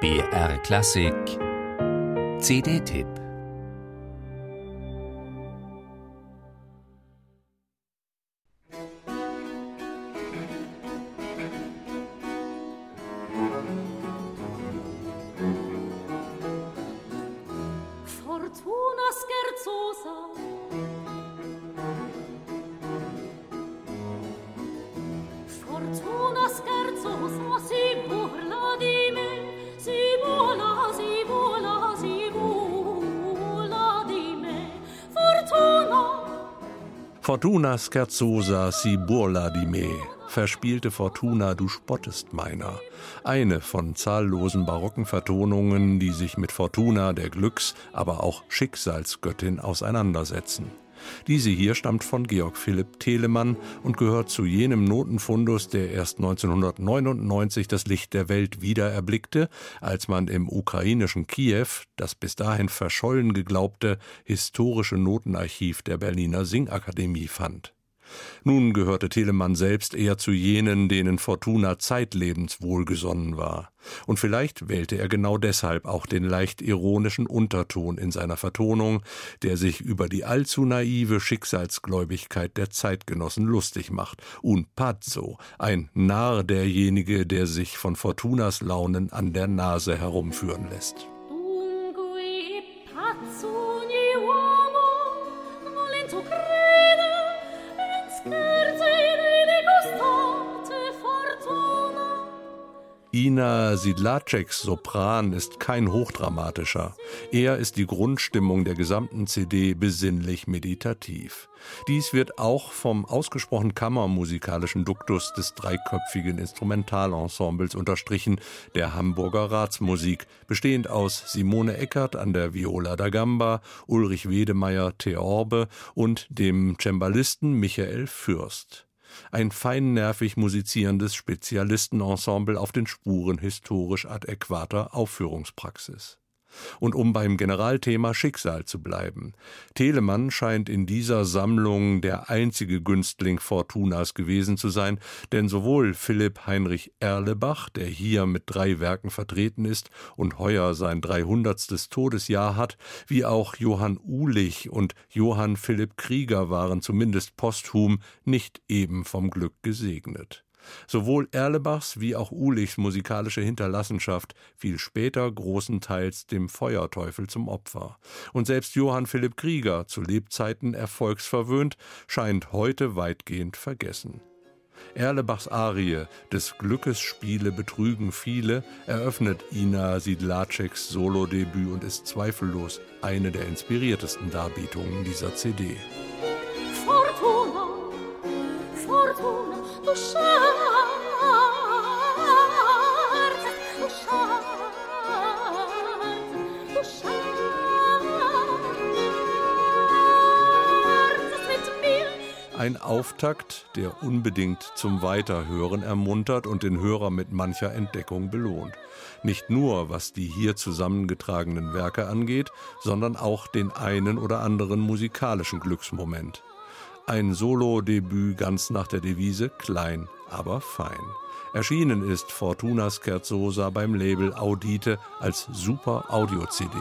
BR Klassik. CD-Tipp Fortuna scherzosa si burla di me. Verspielte Fortuna, du spottest meiner. Eine von zahllosen barocken Vertonungen, die sich mit Fortuna, der Glücks-, aber auch Schicksalsgöttin auseinandersetzen. Diese hier stammt von Georg Philipp Telemann und gehört zu jenem Notenfundus, der erst 1999 das Licht der Welt wiedererblickte, als man im ukrainischen Kiew das bis dahin verschollen geglaubte historische Notenarchiv der Berliner Singakademie fand. Nun gehörte Telemann selbst eher zu jenen, denen Fortuna zeitlebens wohlgesonnen war. Und vielleicht wählte er genau deshalb auch den leicht ironischen Unterton in seiner Vertonung, der sich über die allzu naive Schicksalsgläubigkeit der Zeitgenossen lustig macht. Un pazzo, ein Narr derjenige, der sich von Fortunas Launen an der Nase herumführen lässt. Ina Sidlaceks Sopran ist kein hochdramatischer. Er ist die Grundstimmung der gesamten CD besinnlich meditativ. Dies wird auch vom ausgesprochen kammermusikalischen Duktus des dreiköpfigen Instrumentalensembles unterstrichen, der Hamburger Ratsmusik, bestehend aus Simone Eckert an der Viola da Gamba, Ulrich Wedemeyer Theorbe und dem Cembalisten Michael Fürst ein feinnervig musizierendes Spezialistenensemble auf den Spuren historisch adäquater Aufführungspraxis. Und um beim Generalthema Schicksal zu bleiben. Telemann scheint in dieser Sammlung der einzige Günstling Fortunas gewesen zu sein, denn sowohl Philipp Heinrich Erlebach, der hier mit drei Werken vertreten ist und heuer sein dreihundertstes Todesjahr hat, wie auch Johann Uhlich und Johann Philipp Krieger waren zumindest posthum nicht eben vom Glück gesegnet. Sowohl Erlebachs wie auch Uhlichs musikalische Hinterlassenschaft fiel später großenteils dem Feuerteufel zum Opfer. Und selbst Johann Philipp Krieger, zu Lebzeiten erfolgsverwöhnt, scheint heute weitgehend vergessen. Erlebachs Arie des Glückes Spiele betrügen viele eröffnet Ina Sidlaceks Solodebüt und ist zweifellos eine der inspiriertesten Darbietungen dieser CD. Ein Auftakt, der unbedingt zum Weiterhören ermuntert und den Hörer mit mancher Entdeckung belohnt. Nicht nur was die hier zusammengetragenen Werke angeht, sondern auch den einen oder anderen musikalischen Glücksmoment. Ein Solo-Debüt ganz nach der Devise klein, aber fein. Erschienen ist Fortuna Scherzosa beim Label Audite als Super Audio-CD.